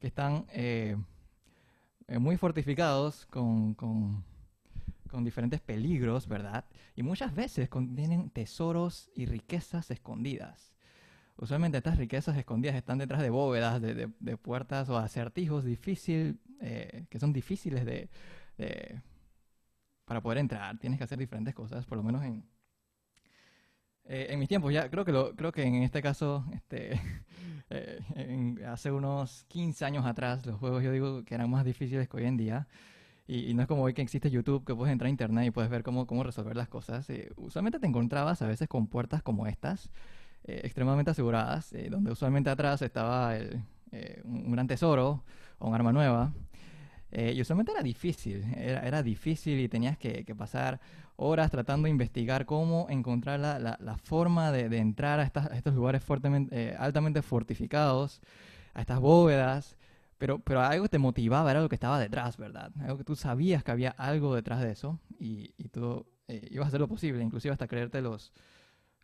que están eh, eh, muy fortificados con, con, diferentes peligros, ¿verdad? Y muchas veces contienen tesoros y riquezas escondidas. Usualmente estas riquezas escondidas están detrás de bóvedas, de, de- puertas o acertijos difícil, eh, que son difíciles de- para poder entrar. Tienes que hacer diferentes cosas, por lo menos en, eh, en mis tiempos. Ya creo que lo, creo que en este caso, este, eh, en- hace unos 15 años atrás, los juegos yo digo que eran más difíciles que hoy en día. Y, y no es como hoy que existe YouTube, que puedes entrar a internet y puedes ver cómo, cómo resolver las cosas. Eh, usualmente te encontrabas a veces con puertas como estas, eh, extremadamente aseguradas, eh, donde usualmente atrás estaba el, eh, un gran tesoro o un arma nueva. Eh, y usualmente era difícil, era, era difícil y tenías que, pasar horas tratando de investigar cómo encontrar la, la- la forma de, de entrar a, estas- a estos lugares eh, altamente fortificados, a estas bóvedas. Pero, pero algo te motivaba, era lo que estaba detrás, ¿verdad? Algo que tú sabías que había algo detrás de eso y, y tú eh, ibas a hacer lo posible, inclusive hasta creerte los,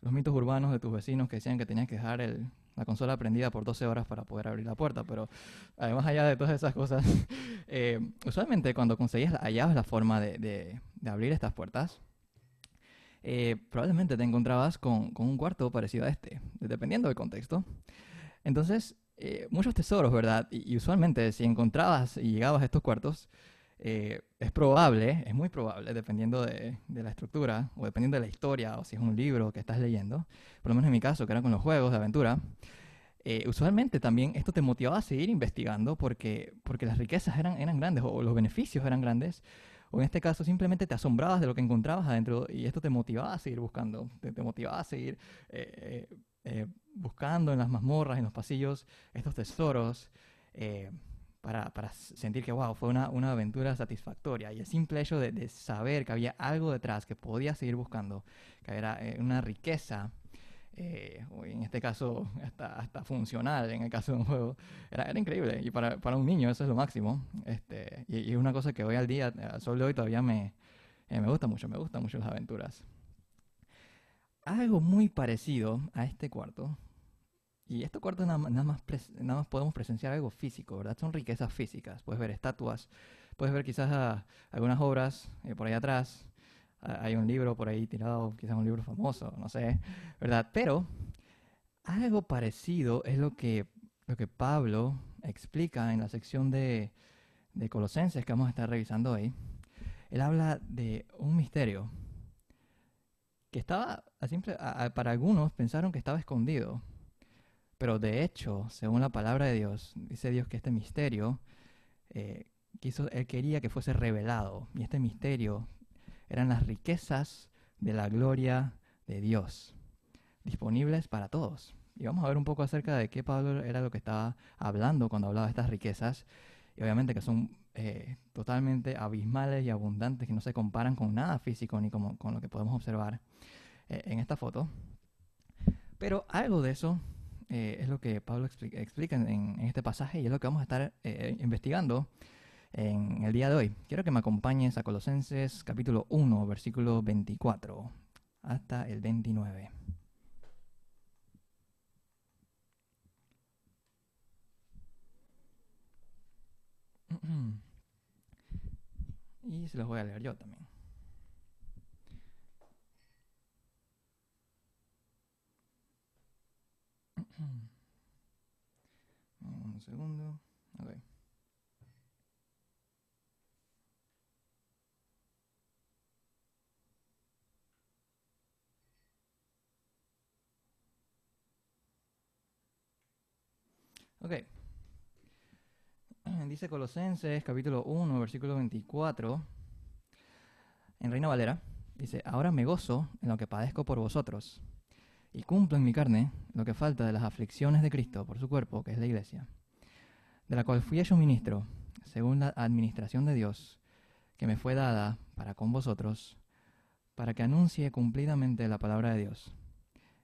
los mitos urbanos de tus vecinos que decían que tenías que dejar el- la consola prendida por 12 horas para poder abrir la puerta. Pero además allá de todas esas cosas, eh, usualmente cuando conseguías, la- hallabas la forma de, de- de abrir estas puertas, eh, probablemente te encontrabas con, con un cuarto parecido a este, dependiendo del contexto. Entonces, eh, muchos tesoros, ¿verdad? Y, y usualmente si encontrabas y llegabas a estos cuartos, eh, es probable, es muy probable, dependiendo de, de la estructura o dependiendo de la historia o si es un libro que estás leyendo, por lo menos en mi caso, que era con los juegos de aventura, eh, usualmente también esto te motivaba a seguir investigando porque, porque las riquezas eran, eran grandes o los beneficios eran grandes. O en este caso simplemente te asombrabas de lo que encontrabas adentro y esto te motivaba a seguir buscando, te, te motivaba a seguir eh, eh, eh, buscando en las mazmorras, en los pasillos, estos tesoros eh, para, para sentir que, wow, fue una, una aventura satisfactoria. Y el simple hecho de, de saber que había algo detrás, que podías seguir buscando, que era eh, una riqueza, eh, en este caso hasta, hasta funcional, en el caso de un juego, era, era increíble. Y para, para un niño eso es lo máximo. Este, y es una cosa que hoy al día, al sol de hoy, todavía me, eh, me gusta mucho, me gustan mucho las aventuras. Algo muy parecido a este cuarto, y este cuarto nada, nada más, nada más podemos presenciar algo físico, ¿verdad? Son riquezas físicas. Puedes ver estatuas, puedes ver quizás ah, algunas obras eh, por ahí atrás. Ah, hay un libro por ahí tirado, quizás un libro famoso, no sé, ¿verdad? Pero algo parecido es lo que, lo que Pablo explica en la sección de, de Colosenses que vamos a estar revisando hoy. Él habla de un misterio que estaba, a simple- a- a- para algunos pensaron que estaba escondido, pero de hecho, según la palabra de Dios, dice Dios que este misterio, eh, quiso, Él quería que fuese revelado, y este misterio eran las riquezas de la gloria de Dios, disponibles para todos. Y vamos a ver un poco acerca de qué Pablo era lo que estaba hablando cuando hablaba de estas riquezas, y obviamente que son eh, totalmente abismales y abundantes, que no se comparan con nada físico ni como- con lo que podemos observar eh, en esta foto. Pero algo de eso eh, es lo que Pablo explica, en, este pasaje y es lo que vamos a estar eh, investigando en el día de hoy. Quiero que me acompañes a Colosenses capítulo 1, versículo 24 hasta el 29. Y se los voy a leer yo también. Un segundo. Ok. Ok. Dice Colosenses capítulo 1, versículo 24. En Reina Valera. Dice, ahora me gozo en lo que padezco por vosotros y cumplo en mi carne lo que falta de las aflicciones de Cristo por su cuerpo, que es la iglesia, de la cual fui hecho ministro, según la administración de Dios, que me fue dada para con vosotros, para que anuncie cumplidamente la palabra de Dios,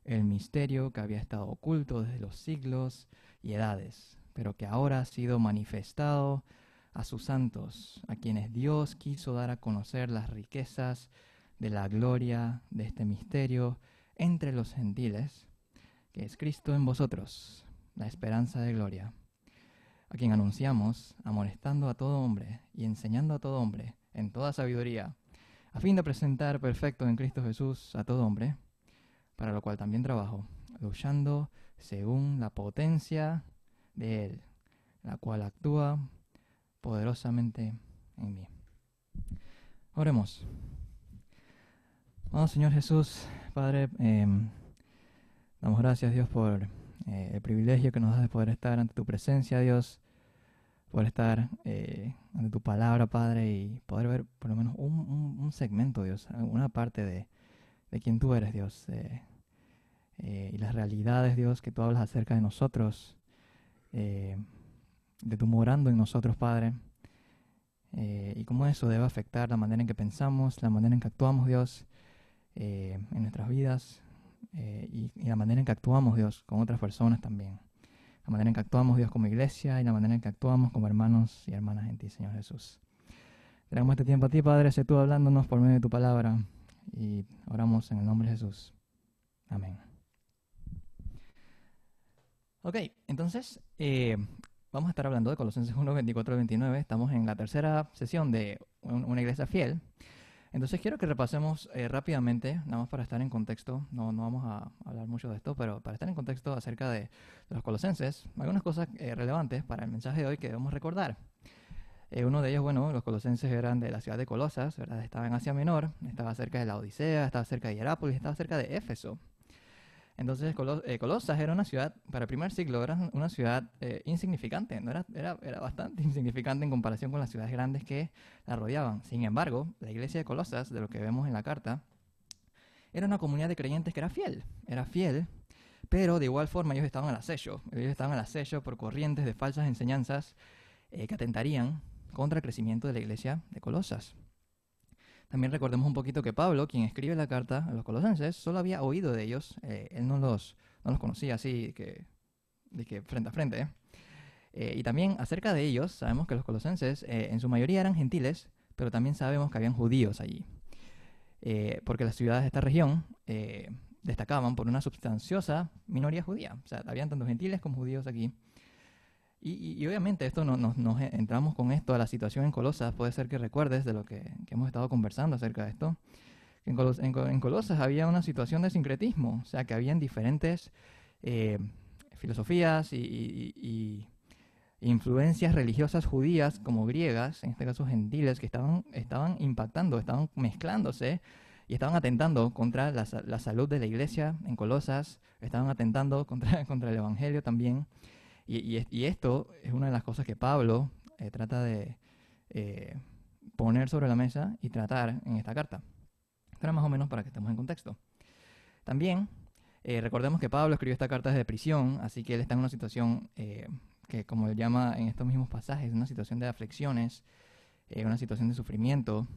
el misterio que había estado oculto desde los siglos y edades, pero que ahora ha sido manifestado a sus santos, a quienes Dios quiso dar a conocer las riquezas de la gloria de este misterio entre los gentiles, que es Cristo en vosotros, la esperanza de gloria. A quien anunciamos, amonestando a todo hombre y enseñando a todo hombre en toda sabiduría, a fin de presentar perfecto en Cristo Jesús a todo hombre, para lo cual también trabajo, luchando según la potencia de Él, la cual actúa poderosamente en mí. Oremos. Oh Señor Jesús, Padre, em, damos gracias Dios por eh, el privilegio que nos das de poder estar ante tu presencia, Dios, poder estar eh, ante tu palabra, Padre, y poder ver por lo menos un, segmento, Dios, una parte de, de quien tú eres, Dios, eh, y las realidades, Dios, que tú hablas acerca de nosotros, de tu morando en nosotros, Padre, y cómo eso debe afectar la manera en que pensamos, la manera en que actuamos, Dios, en nuestras vidas, eh, y, la manera en que actuamos, Dios, con otras personas también. La manera en que actuamos, Dios, como iglesia y la manera en que actuamos como hermanos y hermanas en ti, Señor Jesús. Tenemos este tiempo a ti, Padre, sé tú hablándonos por medio de tu palabra y oramos en el nombre de Jesús. Amén. Ok, entonces eh, vamos a estar hablando de Colosenses 1, 24 29. Estamos en la tercera sesión de una iglesia fiel. Entonces quiero que repasemos eh, rápidamente, nada más para estar en contexto, no, no vamos a hablar mucho de esto, pero para estar en contexto acerca de, los colosenses, algunas cosas eh, relevantes para el mensaje de hoy que debemos recordar. Eh, uno de ellos, bueno, los colosenses eran de la ciudad de Colosas, ¿verdad? estaba en Asia Menor, estaba cerca de la Odisea, estaba cerca de Hierápolis, estaba cerca de Éfeso. Entonces eh, Colosas era una ciudad, para el primer siglo, era una ciudad eh, insignificante, ¿no? era, era, era, bastante insignificante en comparación con las ciudades grandes que la rodeaban. Sin embargo, la iglesia de Colosas, de lo que vemos en la carta, era una comunidad de creyentes que era fiel, era fiel, pero de igual forma ellos estaban al acecho, ellos estaban al acecho por corrientes de falsas enseñanzas eh, que atentarían contra el crecimiento de la iglesia de Colosas. También recordemos un poquito que Pablo, quien escribe la carta a los colosenses, solo había oído de ellos, eh, él no los, no los conocía así que, de que frente a frente. Eh, y también acerca de ellos, sabemos que los colosenses eh, en su mayoría eran gentiles, pero también sabemos que habían judíos allí. porque las ciudades de esta región destacaban por una sustanciosa minoría judía. O sea, habían tanto gentiles como judíos aquí. Y, obviamente esto no, nos entramos con esto a la situación en Colosas. Puede ser que recuerdes de lo que, hemos estado conversando acerca de esto. En, en, Colosas había una situación de sincretismo, o sea que habían diferentes eh, filosofías y, influencias religiosas judías como griegas, en este caso gentiles, que estaban, estaban impactando, estaban mezclándose y estaban atentando contra la, la salud de la iglesia en Colosas, estaban atentando contra, contra el Evangelio también. Y, esto es una de las cosas que Pablo eh, trata de eh, poner sobre la mesa y tratar en esta carta. Esto más o menos para que estemos en contexto. También eh, recordemos que Pablo escribió esta carta desde prisión, así que él está en una situación que, como él llama en estos mismos pasajes, una situación de aflicciones, una situación de sufrimiento.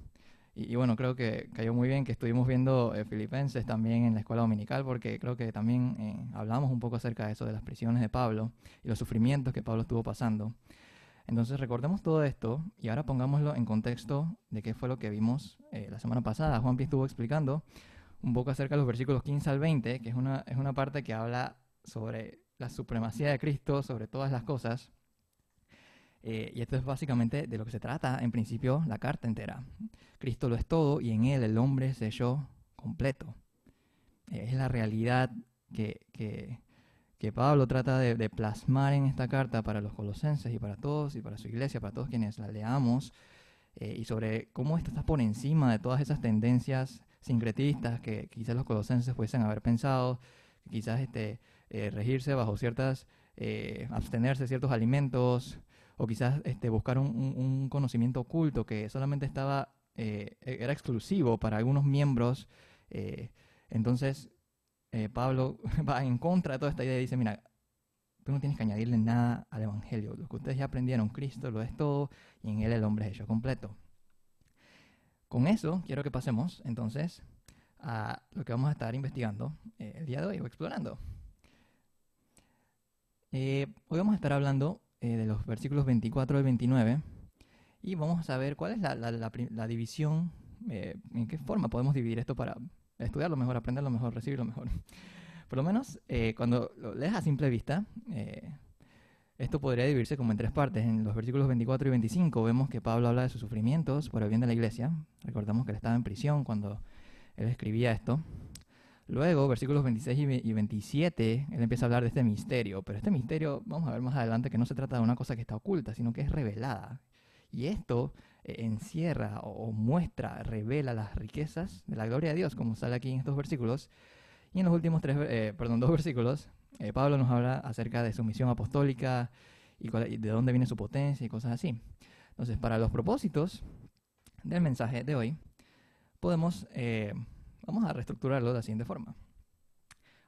Y, bueno, creo que cayó muy bien que estuvimos viendo eh, Filipenses también en la escuela dominical, porque creo que también eh, hablamos un poco acerca de eso, de las prisiones de Pablo y los sufrimientos que Pablo estuvo pasando. Entonces recordemos todo esto y ahora pongámoslo en contexto de qué fue lo que vimos eh, la semana pasada. Juan Pi estuvo explicando un poco acerca de los versículos 15 al 20, que es una, es una parte que habla sobre la supremacía de Cristo, sobre todas las cosas. Eh, y esto es básicamente de lo que se trata, en principio, la carta entera. Cristo lo es todo y en él el hombre se halló completo. Eh, es la realidad que, que, Pablo trata de, plasmar en esta carta para los colosenses y para todos y para su iglesia, para todos quienes la leamos, eh, y sobre cómo esto está por encima de todas esas tendencias sincretistas que quizás los colosenses pudiesen haber pensado, que quizás este, regirse bajo ciertas, abstenerse de ciertos alimentos, o quizás este, buscar un, conocimiento oculto que solamente estaba, eh, e-, era exclusivo para algunos miembros. Eh, entonces, eh, Pablo va en contra de toda esta idea y dice, mira, tú no tienes que añadirle nada al Evangelio. Lo que ustedes ya aprendieron, Cristo lo es todo y en Él el hombre es hecho completo. Con eso quiero que pasemos entonces a lo que vamos a estar investigando el día de hoy o explorando. hoy vamos a estar hablando eh, de los versículos 24 al 29 y vamos a ver cuál es la, la, división, eh, en qué forma podemos dividir esto para estudiarlo mejor, aprenderlo mejor, recibirlo mejor. Por lo menos eh, cuando lo lees a simple vista, Esto podría dividirse como en tres partes. En los versículos 24 y 25 vemos que Pablo habla de sus sufrimientos por el bien de la iglesia. Recordamos que él estaba en prisión cuando él escribía esto. Luego, versículos 26 y 27, él empieza a hablar de este misterio. Pero este misterio, vamos a ver más adelante, que no se trata de una cosa que está oculta, sino que es revelada. Y esto eh, encierra o, muestra, revela las riquezas de la gloria de Dios, como sale aquí en estos versículos. Y en los últimos tres, eh, perdón, dos versículos, eh, Pablo nos habla acerca de su misión apostólica y, de dónde viene su potencia y cosas así. Entonces, para los propósitos del mensaje de hoy, podemos, eh, vamos a reestructurarlo de la siguiente forma.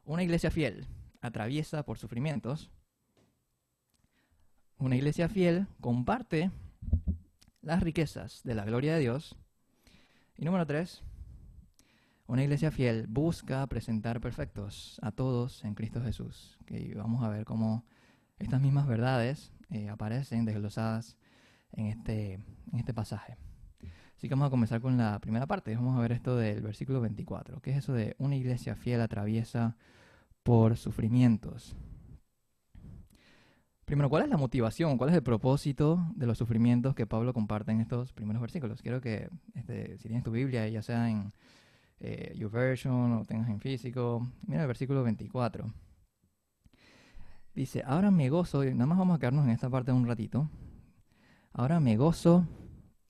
Una iglesia fiel atraviesa por sufrimientos. Una iglesia fiel comparte las riquezas de la gloria de Dios. Y número tres, una iglesia fiel busca presentar perfectos a todos en Cristo Jesús. Que vamos a ver cómo estas mismas verdades eh, aparecen desglosadas en este, en este pasaje. Así que vamos a comenzar con la primera parte. Vamos a ver esto del versículo 24. ¿Qué es eso de una iglesia fiel atraviesa por sufrimientos? Primero, ¿cuál es la motivación? ¿Cuál es el propósito de los sufrimientos que Pablo comparte en estos primeros versículos? Quiero que, este, si tienes tu Biblia, ya sea en eh, YouVersion o tengas en físico. Mira el versículo 24. Dice, ahora me gozo, y nada más vamos a quedarnos en esta parte un ratito. Ahora me gozo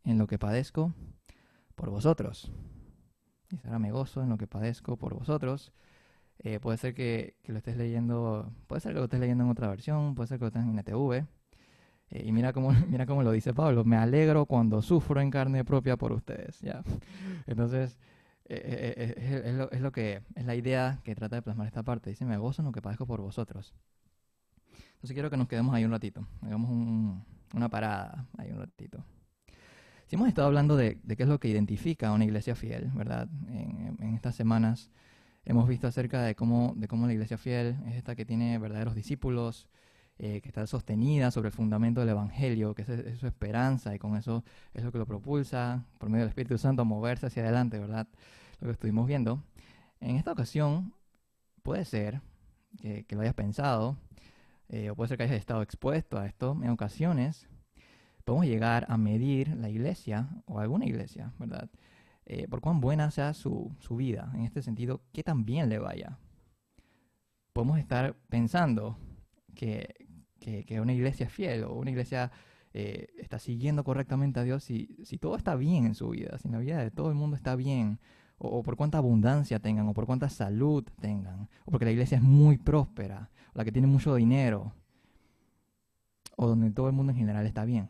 en lo que padezco por vosotros. Dice, ahora me gozo en lo que padezco por vosotros. Eh, puede ser que, lo estés leyendo, puede ser que lo estés leyendo en otra versión, puede ser que lo estés en NTV. Eh, y mira cómo, mira cómo lo dice Pablo, me alegro cuando sufro en carne propia por ustedes. ¿ya? Entonces, eh, eh, eh, es, lo, es, lo, que es la idea que trata de plasmar esta parte. Dice, me gozo en lo que padezco por vosotros. Entonces quiero que nos quedemos ahí un ratito, hagamos una parada ahí un ratito. Si hemos estado hablando de, qué es lo que identifica a una iglesia fiel, ¿verdad? En, estas semanas hemos visto acerca de cómo, de la iglesia fiel es esta que tiene verdaderos discípulos, eh, que está sostenida sobre el fundamento del Evangelio, que es, su esperanza y con eso es lo que lo propulsa por medio del Espíritu Santo a moverse hacia adelante, ¿verdad? Lo que estuvimos viendo. En esta ocasión puede ser que, lo hayas pensado, eh, o puede ser que hayas estado expuesto a esto. En ocasiones podemos llegar a medir la iglesia o alguna iglesia, ¿verdad? Eh, por cuán buena sea su, su vida, en este sentido, qué tan bien le vaya. Podemos estar pensando que, que, una iglesia es fiel o una iglesia eh, está siguiendo correctamente a Dios, si, si todo está bien en su vida, si la vida de todo el mundo está bien, o, por cuánta abundancia tengan, o por cuánta salud tengan, o porque la iglesia es muy próspera, o la que tiene mucho dinero, o donde todo el mundo en general está bien.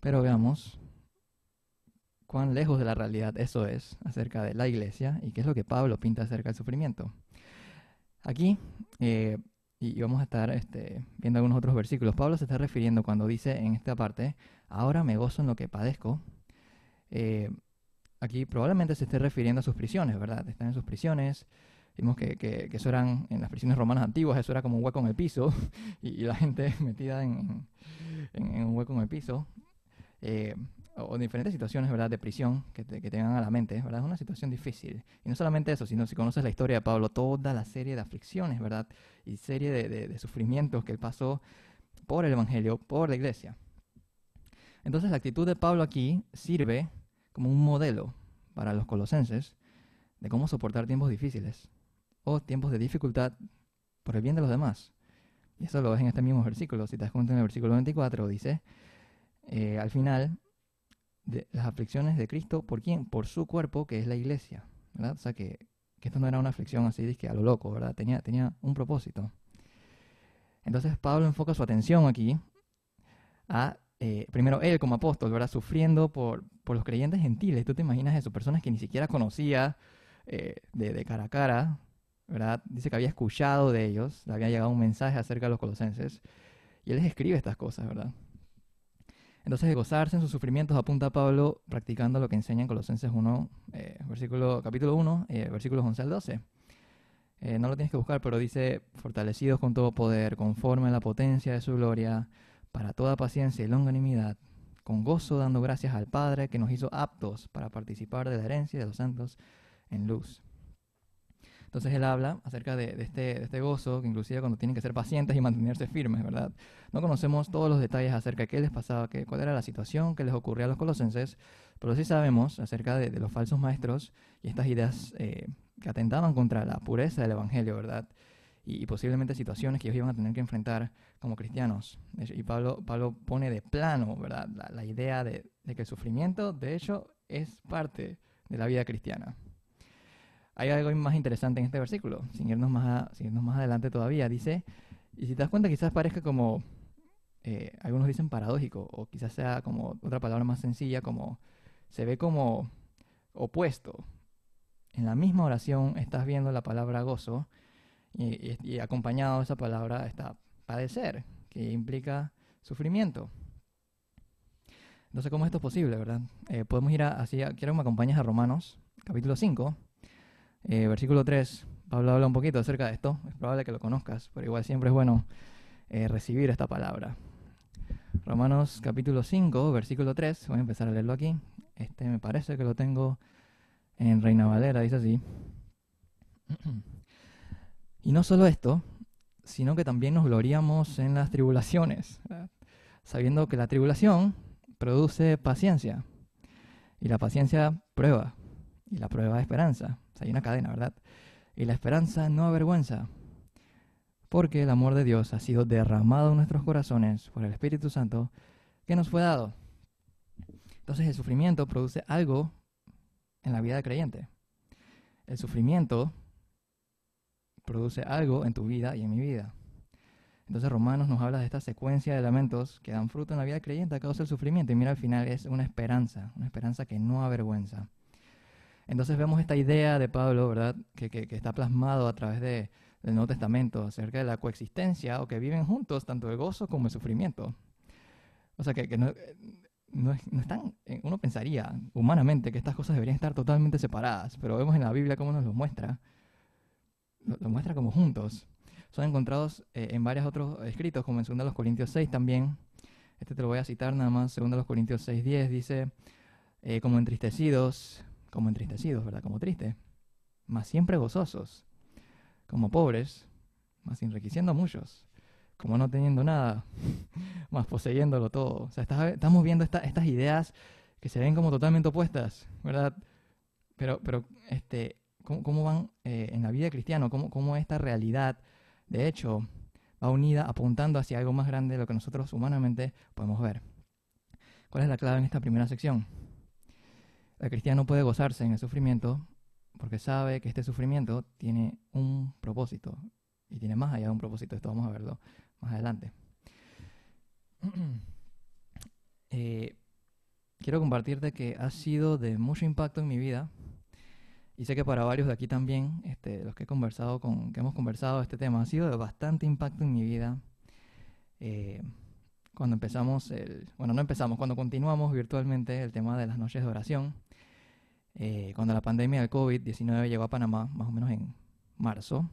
Pero veamos cuán lejos de la realidad eso es acerca de la iglesia y qué es lo que Pablo pinta acerca del sufrimiento. Aquí eh, y vamos a estar este, viendo algunos otros versículos. Pablo se está refiriendo cuando dice en esta parte, ahora me gozo en lo que padezco. Eh, aquí probablemente se esté refiriendo a sus prisiones, ¿verdad? Están en sus prisiones. Vimos que, que, eso eran, en las prisiones romanas antiguas, eso era como un hueco en el piso y, la gente metida en, en, un hueco en el piso. Eh, o diferentes situaciones, ¿verdad?, de prisión que, te, que tengan a la mente, ¿verdad? Es una situación difícil. Y no solamente eso, sino si conoces la historia de Pablo, toda la serie de aflicciones, ¿verdad? Y serie de, de, sufrimientos que él pasó por el Evangelio, por la iglesia. Entonces la actitud de Pablo aquí sirve como un modelo para los colosenses de cómo soportar tiempos difíciles o tiempos de dificultad por el bien de los demás. Y eso lo ves en este mismo versículo. Si te das cuenta en el versículo 24, dice, eh, al final, de las aflicciones de Cristo, ¿por quién? Por su cuerpo, que es la iglesia, ¿verdad? O sea, que, esto no era una aflicción así, de que a lo loco, ¿verdad? Tenía, tenía un propósito. Entonces Pablo enfoca su atención aquí a, eh, primero, él como apóstol, ¿verdad? Sufriendo por, por los creyentes gentiles. Tú te imaginas eso, personas que ni siquiera conocía eh, de, de cara a cara, ¿verdad? Dice que había escuchado de ellos, le había llegado un mensaje acerca de los colosenses, y él les escribe estas cosas, ¿verdad? Entonces, de gozarse en sus sufrimientos, apunta Pablo practicando lo que enseña en Colosenses 1, eh, versículo, capítulo 1, eh, versículos 11 al 12. Eh, no lo tienes que buscar, pero dice, fortalecidos con todo poder, conforme a la potencia de su gloria, para toda paciencia y longanimidad, con gozo dando gracias al Padre que nos hizo aptos para participar de la herencia de los santos en luz. Entonces él habla acerca de, este, de, este, gozo, que inclusive cuando tienen que ser pacientes y mantenerse firmes, ¿verdad? No conocemos todos los detalles acerca de qué les pasaba, qué, cuál era la situación que les ocurría a los colosenses, pero sí sabemos acerca de, los falsos maestros y estas ideas eh, que atentaban contra la pureza del Evangelio, ¿verdad? Y, posiblemente situaciones que ellos iban a tener que enfrentar como cristianos. Y Pablo, Pablo pone de plano, ¿verdad? La, idea de, de que el sufrimiento, de hecho, es parte de la vida cristiana hay algo más interesante en este versículo, sin irnos más, más adelante todavía. Dice, y si te das cuenta quizás parezca como, eh, algunos dicen paradójico, o quizás sea como otra palabra más sencilla, como se ve como opuesto. En la misma oración estás viendo la palabra gozo y, acompañado de esa palabra está padecer, que implica sufrimiento. Sé cómo esto es posible, ¿verdad? Eh, podemos ir a, así, quiero que me acompañes a Romanos, capítulo 5. Eh, versículo 3, Pablo habla un poquito acerca de esto, es probable que lo conozcas, pero igual siempre es bueno eh, recibir esta palabra. Romanos capítulo 5, versículo 3, voy a empezar a leerlo aquí. Este me parece que lo tengo en Reina Valera, dice así. Y no solo esto, sino que también nos gloriamos en las tribulaciones, sabiendo que la tribulación produce paciencia, y la paciencia prueba, y la prueba esperanza hay una cadena, ¿verdad? Y la esperanza no avergüenza, porque el amor de Dios ha sido derramado en nuestros corazones por el Espíritu Santo que nos fue dado. Entonces el sufrimiento produce algo en la vida creyente. El sufrimiento produce algo en tu vida y en mi vida. Entonces Romanos nos habla de esta secuencia de elementos que dan fruto en la vida creyente a causa del sufrimiento. Y mira, al final es una esperanza, una esperanza que no avergüenza. Entonces vemos esta idea de Pablo, ¿verdad?, que, está plasmado a través de, del Nuevo Testamento acerca de la coexistencia o que viven juntos tanto el gozo como el sufrimiento. O sea, que, no, no, están, eh, uno pensaría humanamente que estas cosas deberían estar totalmente separadas, pero vemos en la Biblia cómo nos lo muestra. Lo, muestra como juntos. Son encontrados eh, en varios otros escritos, como en 2 Corintios 6 también. Este te lo voy a citar nada más, 2 Corintios 6, 10, dice, eh, como entristecidos, como entristecidos, ¿verdad? Como tristes, más siempre gozosos, como pobres, más enriqueciendo a muchos, como no teniendo nada, más poseyéndolo todo. O sea, estamos viendo estas ideas que se ven como totalmente opuestas, ¿verdad? Pero, pero este, ¿cómo, van eh, en la vida cristiana? ¿Cómo, ¿Cómo esta realidad, de hecho, va unida apuntando hacia algo más grande de lo que nosotros humanamente podemos ver? ¿Cuál es la clave en esta primera sección? El cristiano puede gozarse en el sufrimiento porque sabe que este sufrimiento tiene un propósito y tiene más allá de un propósito. Esto vamos a verlo más adelante. Eh, quiero compartirte que ha sido de mucho impacto en mi vida y sé que para varios de aquí también, este, los que he conversado con, que hemos conversado este tema, ha sido de bastante impacto en mi vida. Eh, cuando empezamos el, bueno, no empezamos, cuando continuamos virtualmente el tema de las noches de oración. Eh, cuando la pandemia del COVID-19 llegó a Panamá, más o menos en marzo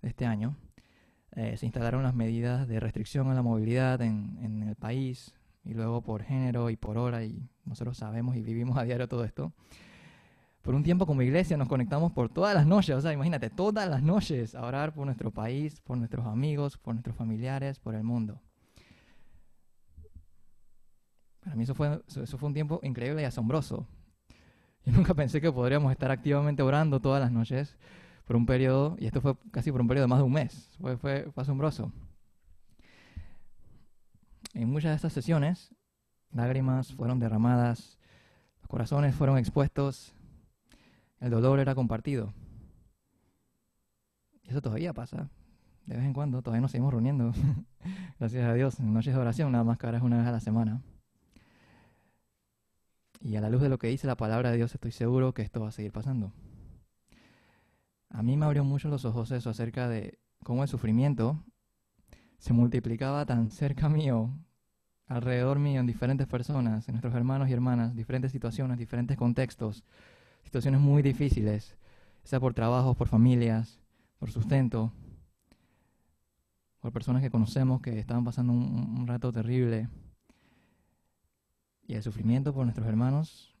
de este año, eh, se instalaron las medidas de restricción a la movilidad en, en, el país, y luego por género y por hora, y nosotros sabemos y vivimos a diario todo esto. Por un tiempo como iglesia nos conectamos por todas las noches, o sea, imagínate, todas las noches a orar por nuestro país, por nuestros amigos, por nuestros familiares, por el mundo. Para mí eso fue, eso fue un tiempo increíble y asombroso, yo nunca pensé que podríamos estar activamente orando todas las noches por un periodo, y esto fue casi por un periodo de más de un mes. Fue, fue, asombroso. En muchas de estas sesiones, lágrimas fueron derramadas, los corazones fueron expuestos, el dolor era compartido. Y eso todavía pasa. De vez en cuando, todavía nos seguimos reuniendo. Gracias a Dios, en noches de oración, nada más que ahora es una vez a la semana. Y a la luz de lo que dice la palabra de Dios, estoy seguro que esto va a seguir pasando. A mí me abrió mucho los ojos eso acerca de cómo el sufrimiento se multiplicaba tan cerca mío, alrededor mío, en diferentes personas, en nuestros hermanos y hermanas, diferentes situaciones, diferentes contextos, situaciones muy difíciles, sea por trabajos, por familias, por sustento, por personas que conocemos que estaban pasando un rato terrible y el sufrimiento por nuestros hermanos,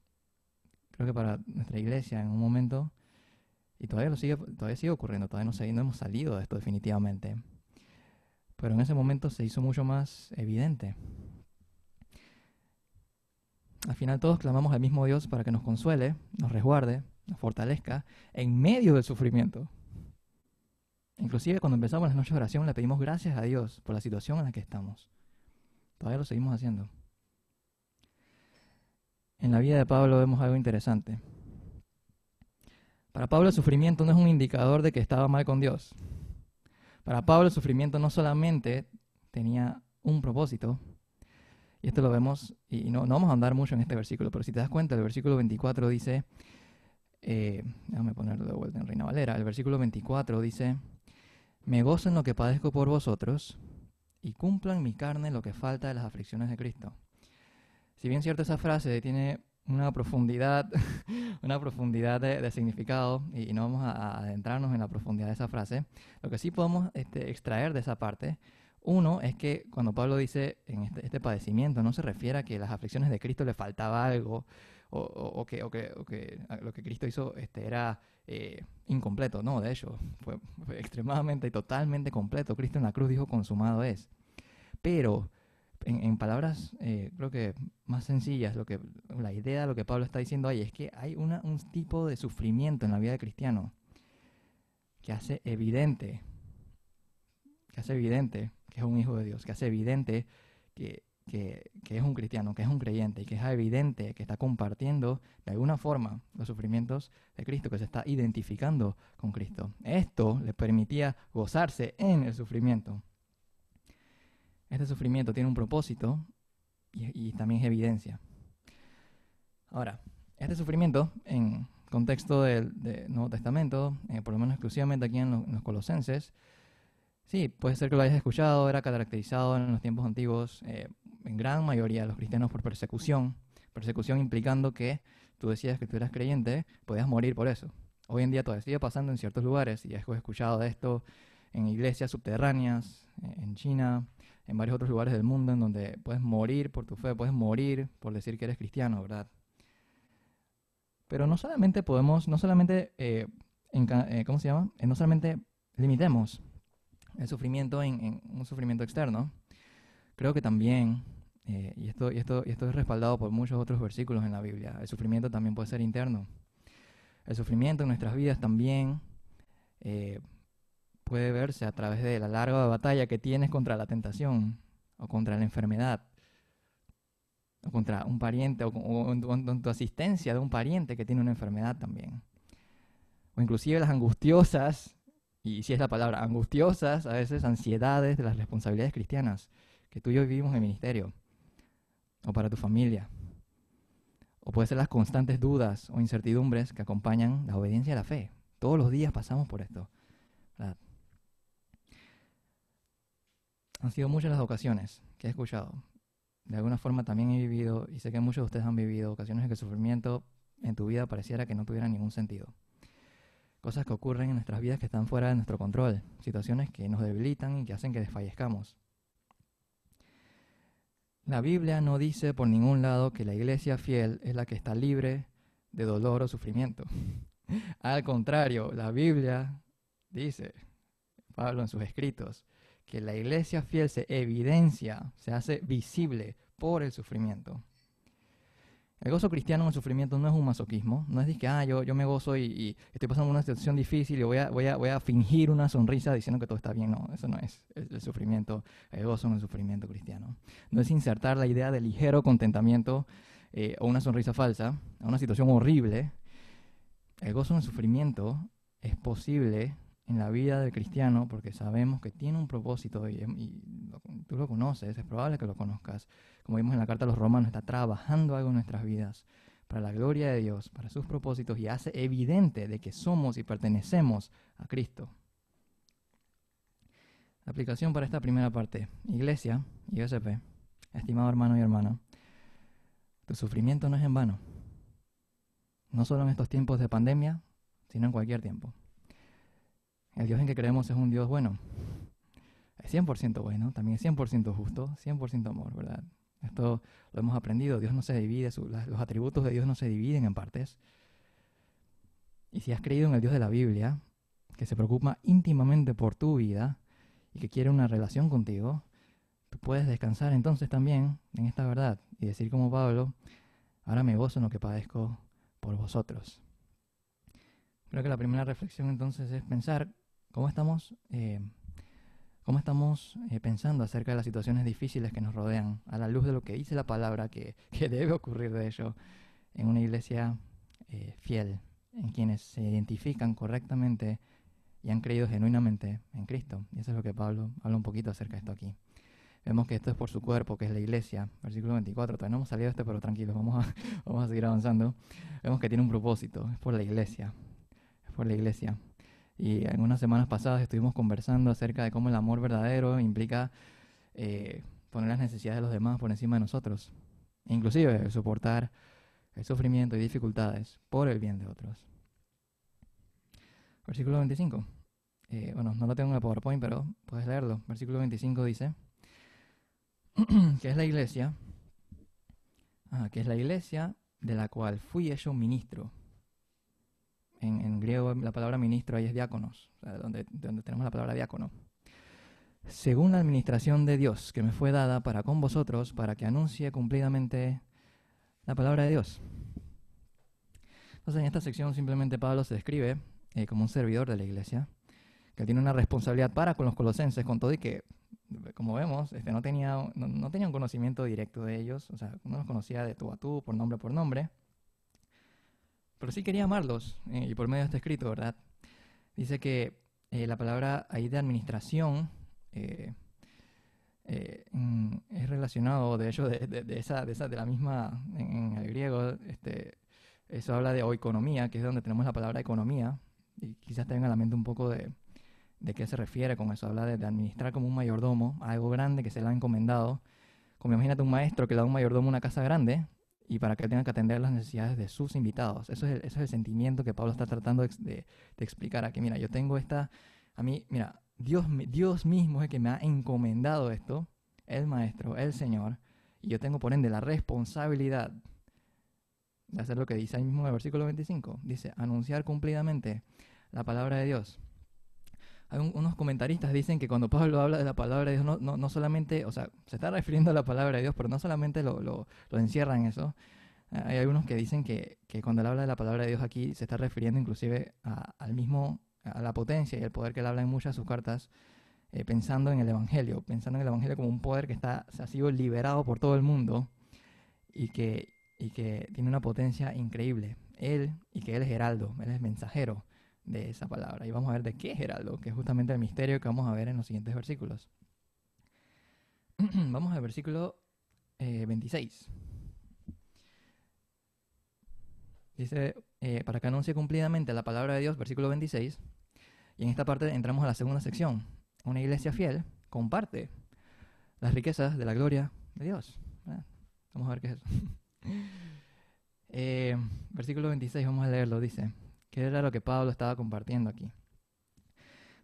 creo que para nuestra iglesia en un momento Y todavía, lo sigue, todavía sigue ocurriendo, todavía no, no hemos salido de esto definitivamente. Pero en ese momento se hizo mucho más evidente. Al final todos clamamos al mismo Dios para que nos consuele, nos resguarde, nos fortalezca en medio del sufrimiento. Inclusive cuando empezamos las noches de oración le pedimos gracias a Dios por la situación en la que estamos. Todavía lo seguimos haciendo. En la vida de Pablo vemos algo interesante. Para Pablo el sufrimiento no es un indicador de que estaba mal con Dios. Para Pablo el sufrimiento no solamente tenía un propósito, y esto lo vemos, y no, no vamos a andar mucho en este versículo, pero si te das cuenta, el versículo 24 dice, eh, déjame ponerlo de vuelta en Reina Valera, el versículo 24 dice, me gozo en lo que padezco por vosotros, y cumplo en mi carne lo que falta de las aflicciones de Cristo. Si bien cierto esa frase tiene una profundidad, una profundidad de, significado, y, no vamos a, adentrarnos en la profundidad de esa frase, lo que sí podemos este, extraer de esa parte uno es que cuando Pablo dice en este, este, padecimiento, no se refiere a que las aflicciones de Cristo le faltaba algo o, que, lo que Cristo hizo este, era eh, incompleto. No, de hecho, fue, extremadamente y totalmente completo. Cristo en la cruz dijo, consumado es. Pero, en, palabras eh, creo que más sencillas, lo que, la idea de lo que Pablo está diciendo ahí es que hay una, un tipo de sufrimiento en la vida del cristiano que hace evidente, que hace evidente que es un hijo de Dios, que hace evidente que, es un cristiano, que es un creyente y que es evidente que está compartiendo de alguna forma los sufrimientos de Cristo, que se está identificando con Cristo. Esto le permitía gozarse en el sufrimiento. Este sufrimiento tiene un propósito y, también es evidencia. Ahora, este sufrimiento en contexto del, Nuevo Testamento, eh, por lo menos exclusivamente aquí en los Colosenses, Sí, puede ser que lo hayas escuchado, era caracterizado en los tiempos antiguos, eh, en gran mayoría de los cristianos, por persecución. Persecución implicando que tú decías que tú eras creyente, podías morir por eso. Hoy en día todavía sigue pasando en ciertos lugares, y he escuchado de esto en iglesias subterráneas, eh, en China, en varios otros lugares del mundo, en donde puedes morir por tu fe, puedes morir por decir que eres cristiano, ¿verdad? Pero no solamente podemos, no solamente, eh, ¿cómo se llama? no solamente limitemos el sufrimiento en, un sufrimiento externo, creo que también, eh, y, esto, y, esto, y esto es respaldado por muchos otros versículos en la Biblia, el sufrimiento también puede ser interno. El sufrimiento en nuestras vidas también eh, puede verse a través de la larga batalla que tienes contra la tentación o contra la enfermedad o contra un pariente o, o, tu asistencia de un pariente que tiene una enfermedad también. O inclusive las angustiosas y si es la palabra, angustiosas, a veces ansiedades de las responsabilidades cristianas que tú y yo vivimos en el ministerio, o para tu familia, o puede ser las constantes dudas o incertidumbres que acompañan la obediencia a la fe. Todos los días pasamos por esto. Han sido muchas las ocasiones que he escuchado. De alguna forma también he vivido, y sé que muchos de ustedes han vivido, ocasiones en que el sufrimiento en tu vida pareciera que no tuviera ningún sentido cosas que ocurren en nuestras vidas que están fuera de nuestro control, situaciones que nos debilitan y que hacen que desfallezcamos. La Biblia no dice por ningún lado que la iglesia fiel es la que está libre de dolor o sufrimiento. Al contrario, la Biblia dice, Pablo en sus escritos, que la iglesia fiel se evidencia, se hace visible por el sufrimiento. El gozo cristiano en el sufrimiento no es un masoquismo, no es de que, ah, yo, yo me gozo y, estoy pasando una situación difícil y voy a, voy, a, voy a fingir una sonrisa diciendo que todo está bien. No, eso no es el, sufrimiento, el gozo en el sufrimiento cristiano. No es insertar la idea de ligero contentamiento eh, o una sonrisa falsa a una situación horrible. El gozo en el sufrimiento es posible en la vida del cristiano porque sabemos que tiene un propósito y, tú lo conoces, es probable que lo conozcas. Como vimos en la carta a los romanos, está trabajando algo en nuestras vidas para la gloria de Dios, para sus propósitos y hace evidente de que somos y pertenecemos a Cristo. La aplicación para esta primera parte, Iglesia, ISP, estimado hermano y hermana, tu sufrimiento no es en vano. No solo en estos tiempos de pandemia, sino en cualquier tiempo. El Dios en que creemos es un Dios bueno. Es 100% bueno, también es 100% justo, 100% amor, ¿verdad? Esto lo hemos aprendido. Dios no se divide, los atributos de Dios no se dividen en partes. Y si has creído en el Dios de la Biblia, que se preocupa íntimamente por tu vida y que quiere una relación contigo, tú puedes descansar entonces también en esta verdad y decir como Pablo, ahora me gozo en lo que padezco por vosotros. Creo que la primera reflexión entonces es pensar cómo estamos, eh, cómo estamos eh, pensando acerca de las situaciones difíciles que nos rodean, a la luz de lo que dice la palabra que, que debe ocurrir de ello en una iglesia eh, fiel, en quienes se identifican correctamente y han creído genuinamente en Cristo. Y eso es lo que Pablo habla un poquito acerca de esto aquí. Vemos que esto es por su cuerpo, que es la iglesia. Versículo 24. Todavía no hemos salido de este, pero tranquilos, vamos a, vamos a seguir avanzando. Vemos que tiene un propósito, es por la iglesia por la iglesia. Y en unas semanas pasadas estuvimos conversando acerca de cómo el amor verdadero implica eh, poner las necesidades de los demás por encima de nosotros. Inclusive soportar el sufrimiento y dificultades por el bien de otros. Versículo 25. Eh, bueno, no lo tengo en el PowerPoint, pero puedes leerlo. Versículo 25 dice que es la iglesia, que es la iglesia de la cual fui hecho ministro en, griego la palabra ministro ahí es diáconos, donde, donde tenemos la palabra diácono. Según la administración de Dios que me fue dada para con vosotros, para que anuncie cumplidamente la palabra de Dios. Entonces en esta sección simplemente Pablo se describe eh, como un servidor de la iglesia, que tiene una responsabilidad para con los colosenses, con todo y que, como vemos, este, no, tenía, no, tenía un conocimiento directo de ellos, o sea, no los conocía de tú a tú, por nombre por nombre, pero sí quería amarlos, eh, y por medio de este escrito, ¿verdad? Dice que eh, la palabra ahí de administración eh, mm, es relacionado, de hecho, de, esa, de, esa, de la misma, en, el griego, este, eso habla de economía, que es donde tenemos la palabra economía, y quizás te venga a la mente un poco de, de qué se refiere con eso. Habla de, de, administrar como un mayordomo, algo grande que se le ha encomendado. Como imagínate un maestro que le da un mayordomo una casa grande, y para que él tenga que atender las necesidades de sus invitados. Eso es el, es el sentimiento que Pablo está tratando de, de, explicar aquí. Mira, yo tengo esta, a mí, mira, Dios, Dios mismo es el que me ha encomendado esto, el Maestro, el Señor, y yo tengo por ende la responsabilidad de hacer lo que dice ahí mismo en el versículo 25. Dice, anunciar cumplidamente la palabra de Dios unos comentaristas dicen que cuando Pablo habla de la palabra de Dios, no, no, no, solamente, o sea, se está refiriendo a la palabra de Dios, pero no solamente lo, lo, lo encierra en eso. Hay algunos que dicen que, que, cuando él habla de la palabra de Dios aquí, se está refiriendo inclusive a, al mismo, a la potencia y el poder que él habla en muchas de sus cartas, eh, pensando en el Evangelio, pensando en el Evangelio como un poder que está, ha sido liberado por todo el mundo y que, y que tiene una potencia increíble. Él, y que él es heraldo, él es mensajero de esa palabra. Y vamos a ver de qué es Geraldo, que es justamente el misterio que vamos a ver en los siguientes versículos. vamos al versículo 26. Eh, Dice, eh, para que anuncie cumplidamente la palabra de Dios, versículo 26. Y en esta parte entramos a la segunda sección. Una iglesia fiel comparte las riquezas de la gloria de Dios. Ah, vamos a ver qué es eso. Eh, versículo 26, vamos a leerlo. Dice, que era lo que Pablo estaba compartiendo aquí.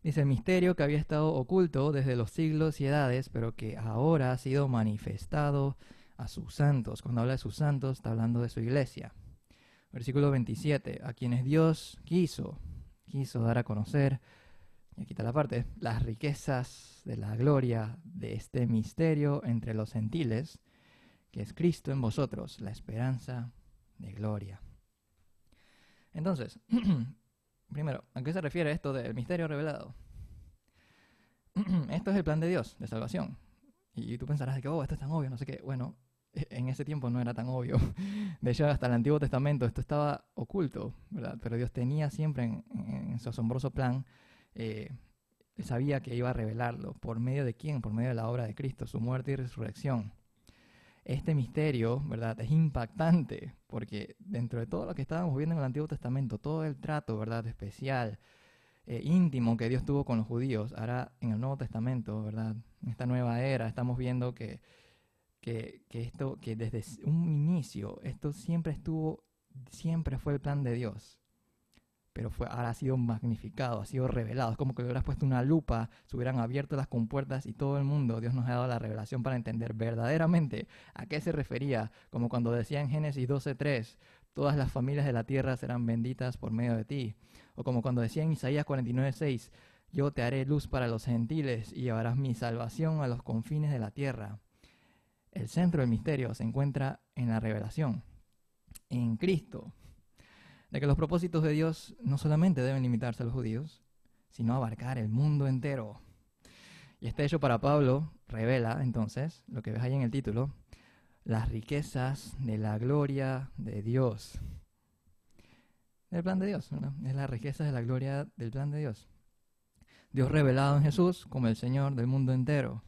Dice, el misterio que había estado oculto desde los siglos y edades, pero que ahora ha sido manifestado a sus santos. Cuando habla de sus santos, está hablando de su iglesia. Versículo 27, a quienes Dios quiso, quiso dar a conocer, y aquí está la parte, las riquezas de la gloria de este misterio entre los gentiles, que es Cristo en vosotros, la esperanza de gloria. Entonces, primero, ¿a qué se refiere esto del misterio revelado? esto es el plan de Dios de salvación. Y tú pensarás de que, oh, esto es tan obvio, no sé qué. Bueno, e-, en ese tiempo no era tan obvio. De hecho, hasta el Antiguo Testamento esto estaba oculto, ¿verdad? Pero Dios tenía siempre en, su asombroso plan, eh, sabía que iba a revelarlo. ¿Por medio de quién? Por medio de la obra de Cristo, su muerte y resurrección este misterio, ¿verdad? Es impactante porque dentro de todo lo que estábamos viendo en el Antiguo Testamento, todo el trato, ¿verdad? Especial, eh, íntimo que Dios tuvo con los judíos, ahora en el Nuevo Testamento, ¿verdad? En esta nueva era estamos viendo que, que, que esto, que desde un inicio, esto siempre estuvo, siempre fue el plan de Dios pero fue, ahora ha sido magnificado, ha sido revelado. Es como que le hubieras puesto una lupa, se hubieran abierto las compuertas y todo el mundo, Dios nos ha dado la revelación para entender verdaderamente a qué se refería, como cuando decía en Génesis 12.3, todas las familias de la tierra serán benditas por medio de ti. O como cuando decía en Isaías 49:6, yo te haré luz para los gentiles y llevarás mi salvación a los confines de la tierra. El centro del misterio se encuentra en la revelación, en Cristo, de que los propósitos de Dios no solamente deben limitarse a los judíos, sino abarcar el mundo entero. Y este hecho para Pablo revela entonces, lo que ves ahí en el título, las riquezas de la gloria de Dios. El plan de Dios, Es las riquezas de la gloria del plan de Dios. Dios revelado en Jesús como el Señor del mundo entero,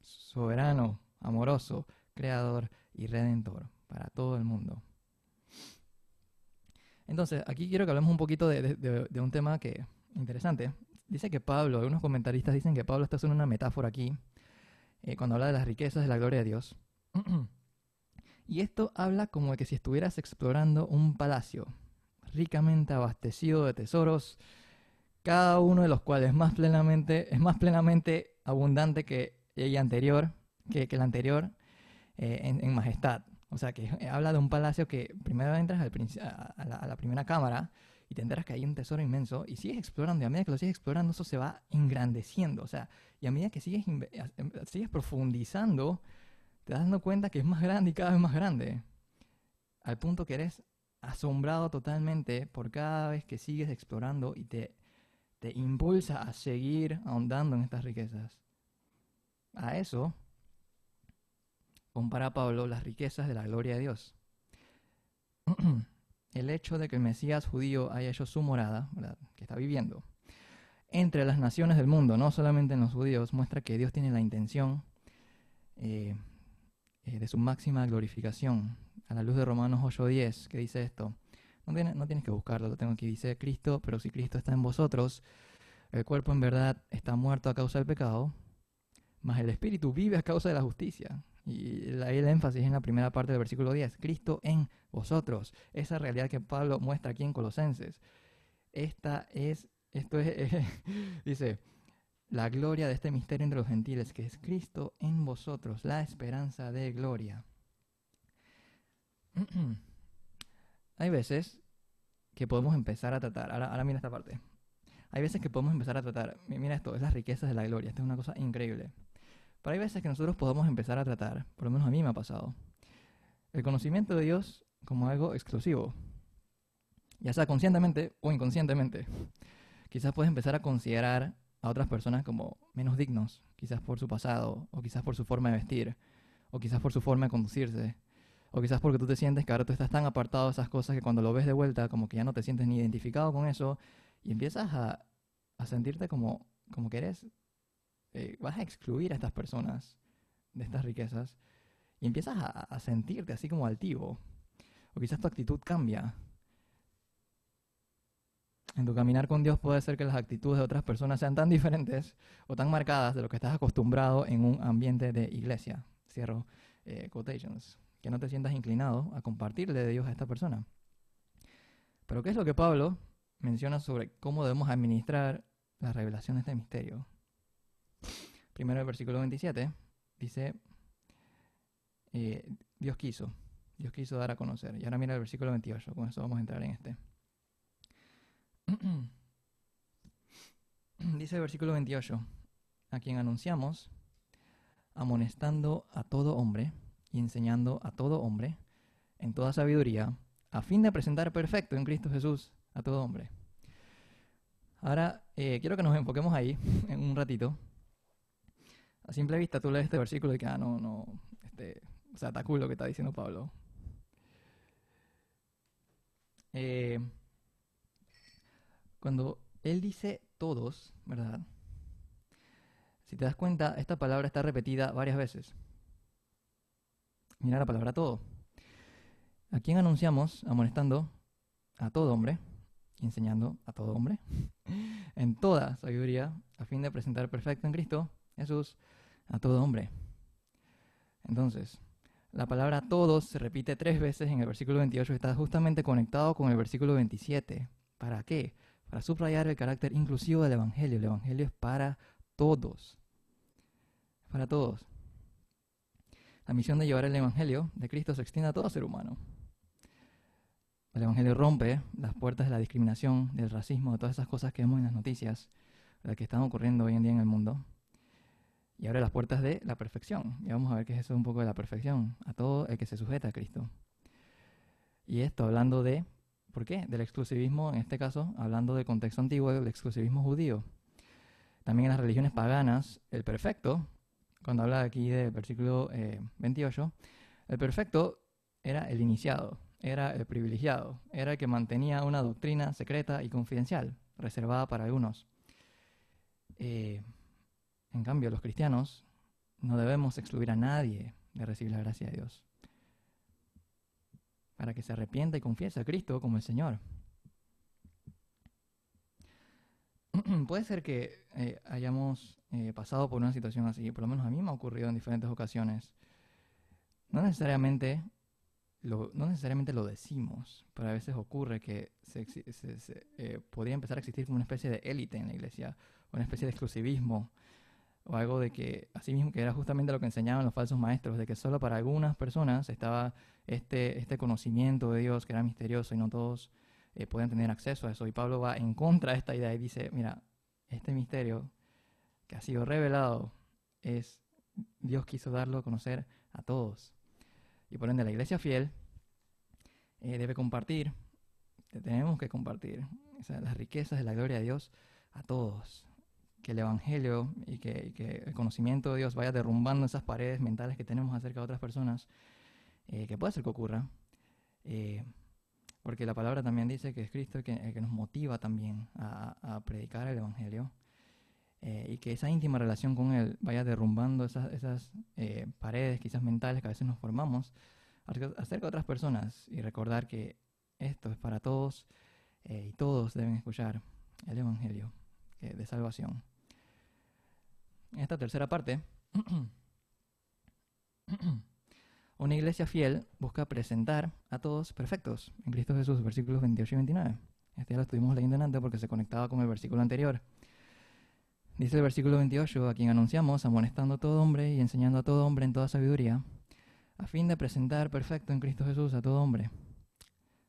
soberano, amoroso, creador y redentor para todo el mundo. Entonces, aquí quiero que hablemos un poquito de, un tema que interesante. Dice que Pablo, algunos comentaristas dicen que Pablo está haciendo una metáfora aquí, eh, cuando habla de las riquezas de la gloria de Dios. y esto habla como de que si estuvieras explorando un palacio ricamente abastecido de tesoros, cada uno de los cuales más plenamente, es más plenamente abundante que el anterior, que, el anterior eh, en, majestad. O sea, que habla de un palacio que primero entras a, la, primera cámara y te enteras que hay un tesoro inmenso y sigues explorando y a medida que lo sigues explorando eso se va engrandeciendo. O sea, y a medida que sigues, em, sigues profundizando, te das dando cuenta que es más grande y cada vez más grande. Al punto que eres asombrado totalmente por cada vez que sigues explorando y te te impulsa a seguir ahondando en estas riquezas. A eso compara Pablo las riquezas de la gloria de Dios. el hecho de que el Mesías judío haya hecho su morada, que está viviendo, entre las naciones del mundo, no solamente en los judíos, muestra que Dios tiene la intención eh, eh, de su máxima glorificación. A la luz de Romanos 8:10, que dice esto, no, tienes que buscarlo, lo tengo aquí. Dice Cristo, pero si Cristo está en vosotros, el cuerpo en verdad está muerto a causa del pecado, mas el espíritu vive a causa de la justicia. Y ahí el énfasis en la primera parte del versículo 10. Cristo en vosotros. Esa realidad que Pablo muestra aquí en Colosenses. Esta es, esto es, dice, la gloria de este misterio entre los gentiles, que es Cristo en vosotros, la esperanza de gloria. Hay veces que podemos empezar a tratar, ahora, mira esta parte, hay veces que podemos empezar a tratar, mira esto, es las riquezas de la gloria, esto es una cosa increíble. Pero hay veces que nosotros podemos empezar a tratar, por lo menos a mí me ha pasado, el conocimiento de Dios como algo exclusivo, ya sea conscientemente o inconscientemente. Quizás puedes empezar a considerar a otras personas como menos dignos, quizás por su pasado, o quizás por su forma de vestir, o quizás por su forma de conducirse, o quizás porque tú te sientes que ahora tú estás tan apartado de esas cosas que cuando lo ves de vuelta, como que ya no te sientes ni identificado con eso, y empiezas a, sentirte como, como que eres, eh, vas a excluir a estas personas de estas riquezas, y empiezas a, sentirte así como altivo, o quizás tu actitud cambia. En tu caminar con Dios puede ser que las actitudes de otras personas sean tan diferentes o tan marcadas de lo que estás acostumbrado en un ambiente de iglesia. Cierro eh, quotations que no te sientas inclinado a compartirle de Dios a esta persona. Pero ¿qué es lo que Pablo menciona sobre cómo debemos administrar la revelación de este misterio? Primero el versículo 27 dice, eh, Dios quiso, Dios quiso dar a conocer. Y ahora mira el versículo 28, con eso vamos a entrar en este. dice el versículo 28, a quien anunciamos, amonestando a todo hombre, y enseñando a todo hombre en toda sabiduría, a fin de presentar perfecto en Cristo Jesús a todo hombre. Ahora, eh, quiero que nos enfoquemos ahí en un ratito. A simple vista tú lees este versículo y que, ah, no, no, este, o sea, está cool lo que está diciendo Pablo. Eh, cuando él dice todos, ¿verdad? Si te das cuenta, esta palabra está repetida varias veces. Mira la palabra todo. ¿A quién anunciamos? Amonestando a todo hombre, enseñando a todo hombre, en toda sabiduría, a fin de presentar perfecto en Cristo, Jesús, a todo hombre. Entonces, la palabra todos se repite tres veces en el versículo 28 está justamente conectado con el versículo 27. ¿Para qué? Para subrayar el carácter inclusivo del Evangelio. El Evangelio es para todos. Para todos. La misión de llevar el Evangelio de Cristo se extiende a todo ser humano. el Evangelio rompe las puertas de la discriminación, del racismo, de todas esas cosas que vemos en las noticias, las que están ocurriendo hoy en día en el mundo. Y abre las puertas de la perfección. Y vamos a ver qué es eso un poco de la perfección, a todo el que se sujeta a Cristo. Y esto hablando de, ¿por qué? Del exclusivismo, en este caso, hablando del contexto antiguo, del exclusivismo judío. También en las religiones paganas, el perfecto, cuando habla aquí del versículo 28, eh, el perfecto era el iniciado, era el privilegiado, era el que mantenía una doctrina secreta y confidencial, reservada para algunos. Eh, en cambio, los cristianos no debemos excluir a nadie de recibir la gracia de Dios, para que se arrepienta y confiese a Cristo como el Señor. Puede ser que eh, hayamos eh, pasado por una situación así, por lo menos a mí me ha ocurrido en diferentes ocasiones. No necesariamente lo, no necesariamente lo decimos, pero a veces ocurre que eh, podría empezar a existir como una especie de élite en la iglesia, una especie de exclusivismo, o algo de que, así mismo que era justamente lo que enseñaban los falsos maestros, de que solo para algunas personas estaba este, este conocimiento de Dios que era misterioso y no todos eh, podían tener acceso a eso. Y Pablo va en contra de esta idea y dice, mira, este misterio que ha sido revelado es, Dios quiso darlo a conocer a todos. Y por ende la iglesia fiel eh, debe compartir, tenemos que compartir las riquezas de la gloria de Dios a todos. Que el Evangelio y que, el conocimiento de Dios vaya derrumbando esas paredes mentales que tenemos acerca de otras personas, eh, que puede ser que ocurra. Eh, porque la palabra también dice que es Cristo el que, nos motiva también a, predicar el Evangelio. y que esa íntima relación con Él vaya derrumbando esas, esas paredes quizás mentales que a veces nos formamos acerca de otras personas y recordar que esto es para todos y todos deben escuchar el Evangelio de salvación. En esta tercera parte, una iglesia fiel busca presentar a todos perfectos en Cristo Jesús, versículos 28 y 29. Este ya lo estuvimos leyendo antes porque se conectaba con el versículo anterior. Dice el versículo 28, a quien anunciamos, amonestando a todo hombre y enseñando a todo hombre en toda sabiduría, a fin de presentar perfecto en Cristo Jesús a todo hombre.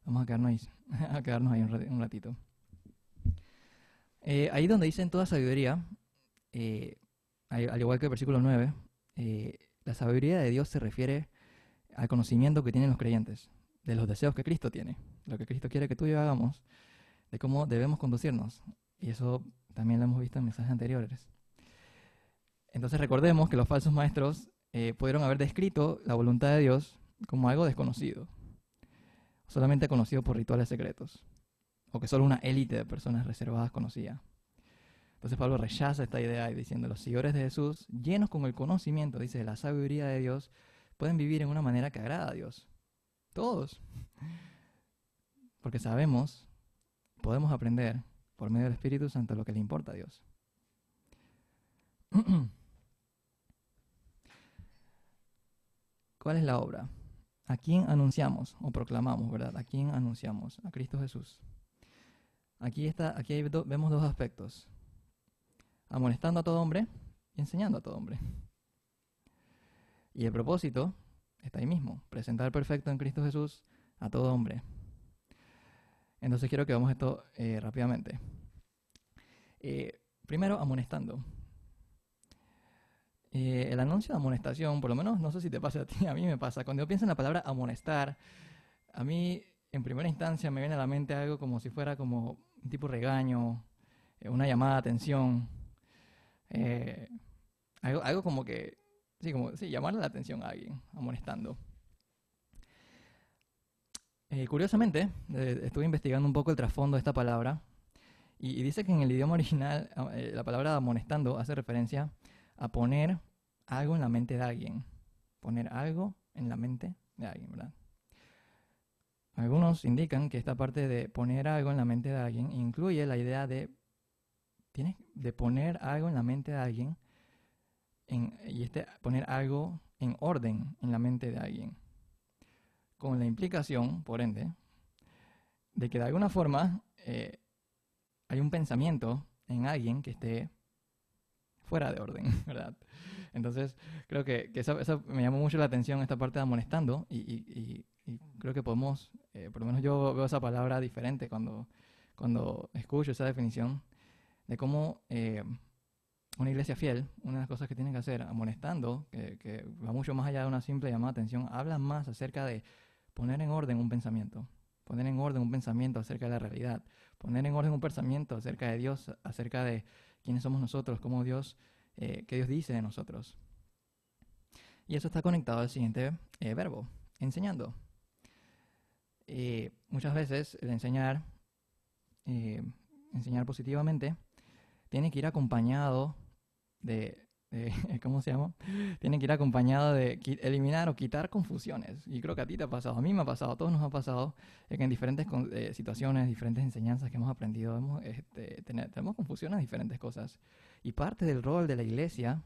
Vamos a quedarnos ahí, a quedarnos ahí un ratito. Eh, ahí donde dice en toda sabiduría, eh, al igual que el versículo 9, eh, la sabiduría de Dios se refiere al conocimiento que tienen los creyentes, de los deseos que Cristo tiene, lo que Cristo quiere que tú y yo hagamos, de cómo debemos conducirnos. Y eso también lo hemos visto en mensajes anteriores. Entonces recordemos que los falsos maestros pudieron haber descrito la voluntad de Dios como algo desconocido, solamente conocido por rituales secretos o que solo una élite de personas reservadas conocía. Entonces Pablo rechaza esta idea y diciendo, los seguidores de Jesús, llenos con el conocimiento, dice, de la sabiduría de Dios, pueden vivir en una manera que agrada a Dios. Todos. Porque sabemos, podemos aprender por medio del Espíritu Santo lo que le importa a Dios. ¿Cuál es la obra? ¿A quién anunciamos o proclamamos, verdad? ¿A quién anunciamos? A Cristo Jesús. Aquí, está, aquí vemos dos aspectos. Amonestando a todo hombre y enseñando a todo hombre. Y el propósito está ahí mismo, presentar perfecto en Cristo Jesús a todo hombre. Entonces quiero que veamos esto eh, rápidamente. Eh, primero, amonestando. Eh, el anuncio de amonestación, por lo menos no sé si te pasa a ti, a mí me pasa. Cuando yo pienso en la palabra amonestar, a mí en primera instancia me viene a la mente algo como si fuera como un tipo regaño, eh, una llamada de atención, eh, algo, algo, como que, sí, como, sí, la atención a alguien, amonestando. Eh, curiosamente, estuve investigando un poco el trasfondo de esta palabra y, dice que en el idioma original la palabra amonestando hace referencia a poner algo en la mente de alguien. Poner algo en la mente de alguien, ¿verdad? Algunos indican que esta parte de poner algo en la mente de alguien incluye la idea de, de poner algo en la mente de alguien y este, poner algo en orden en la mente de alguien. Con la implicación, por ende, de que de alguna forma eh, hay un pensamiento en alguien que esté fuera de orden, ¿verdad? Entonces, creo que, eso, me llamó mucho la atención esta parte de amonestando y, y creo que podemos eh, por lo menos yo veo esa palabra diferente cuando, cuando escucho esa definición de cómo eh, una iglesia fiel, una de las cosas que tiene que hacer, amonestando, que, va mucho más allá de una simple llamada de atención, habla más acerca de poner en orden un pensamiento, poner en orden un pensamiento acerca de la realidad, poner en orden un pensamiento acerca de Dios, acerca de quiénes somos nosotros, cómo Dios, eh, qué Dios dice de nosotros. Y eso está conectado al siguiente eh, verbo, enseñando. muchas veces el enseñar, enseñar positivamente, tiene que ir acompañado de, ¿cómo se llama? Tiene que ir acompañado de eliminar o quitar confusiones. Y creo que a ti te ha pasado, a mí me ha pasado, a todos nos ha pasado, que en diferentes eh, situaciones, diferentes enseñanzas que hemos aprendido, hemos, este, tenemos confusiones en diferentes cosas. Y parte del rol de la iglesia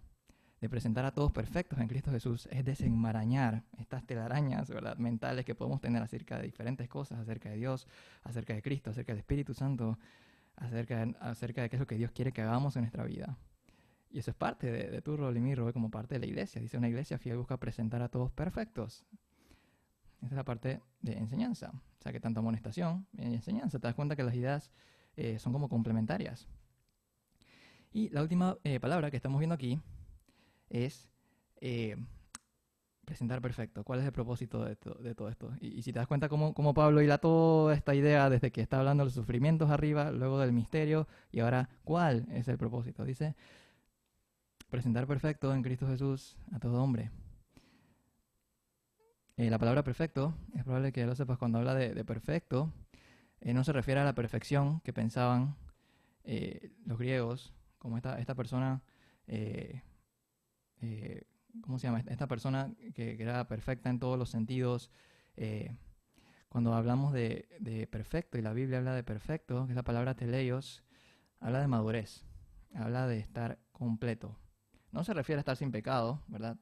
de presentar a todos perfectos en Cristo Jesús es desenmarañar estas telarañas ¿verdad? mentales que podemos tener acerca de diferentes cosas, acerca de Dios, acerca de Cristo, acerca del Espíritu Santo, acerca de, acerca de qué es lo que Dios quiere que hagamos en nuestra vida. Y eso es parte de, tu rol y mi rol como parte de la iglesia. Dice una iglesia fiel busca presentar a todos perfectos. Esa es la parte de enseñanza. O sea que tanto amonestación y enseñanza, te das cuenta que las ideas eh, son como complementarias. Y la última eh, palabra que estamos viendo aquí es eh, presentar perfecto. ¿Cuál es el propósito de, todo esto? Y, si te das cuenta cómo, Pablo hila toda esta idea desde que está hablando de los sufrimientos arriba, luego del misterio, y ahora, ¿cuál es el propósito? Dice, presentar perfecto en Cristo Jesús a todo hombre. Eh, la palabra perfecto, es probable que lo sepas cuando habla de, perfecto, eh, no se refiere a la perfección que pensaban los griegos, como esta, persona eh, ¿cómo se llama? Esta persona que, era perfecta en todos los sentidos. Eh, cuando hablamos de, perfecto, y la Biblia habla de perfecto, que es la palabra teleios, habla de madurez, habla de estar completo. No se refiere a estar sin pecado, ¿verdad?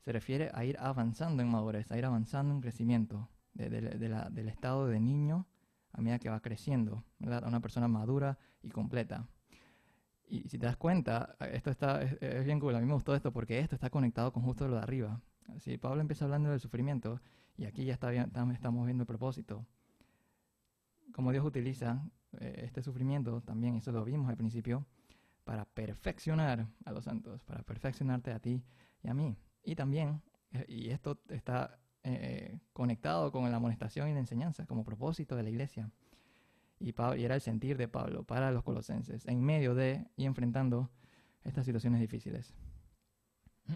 Se refiere a ir avanzando en madurez, a ir avanzando en crecimiento, del estado de niño a medida que va creciendo, ¿verdad? A una persona madura y completa. Y si te das cuenta, esto está, es, bien cool, a mí me gustó esto porque esto está conectado con justo lo de arriba. Si Pablo empieza hablando del sufrimiento y aquí ya está estamos viendo el propósito. Como Dios utiliza eh, este sufrimiento, también eso lo vimos al principio, para perfeccionar a los santos, para perfeccionarte a ti y a mí. Y también, eh, y esto está eh, conectado con la amonestación y la enseñanza como propósito de la iglesia y, era el sentir de Pablo para los colosenses en medio de y enfrentando estas situaciones difíciles.